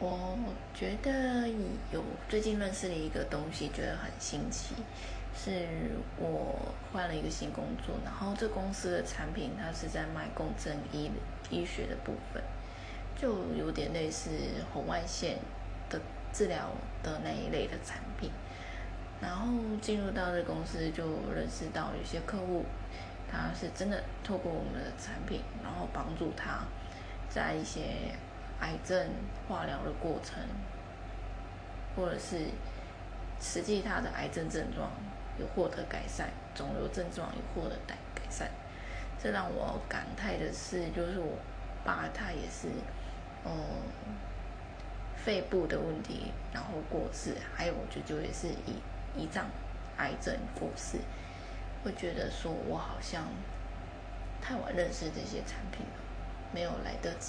我觉得有最近认识了一个东西，觉得很新奇。是我换了一个新工作，然后这公司的产品它是在卖共振医医学的部分，就有点类似红外线的治疗的那一类的产品。然后进入到这公司，就认识到有些客户，他是真的透过我们的产品，然后帮助他在一些癌症化疗的过程，或者是实际他的癌症症状有获得改善，肿瘤症状有获得改改善。这让我感慨的是，就是我爸他也是，嗯，肺部的问题，然后过世，还有我舅舅也是以。胰脏癌症过世，会觉得说我好像太晚认识这些产品了，没有来得及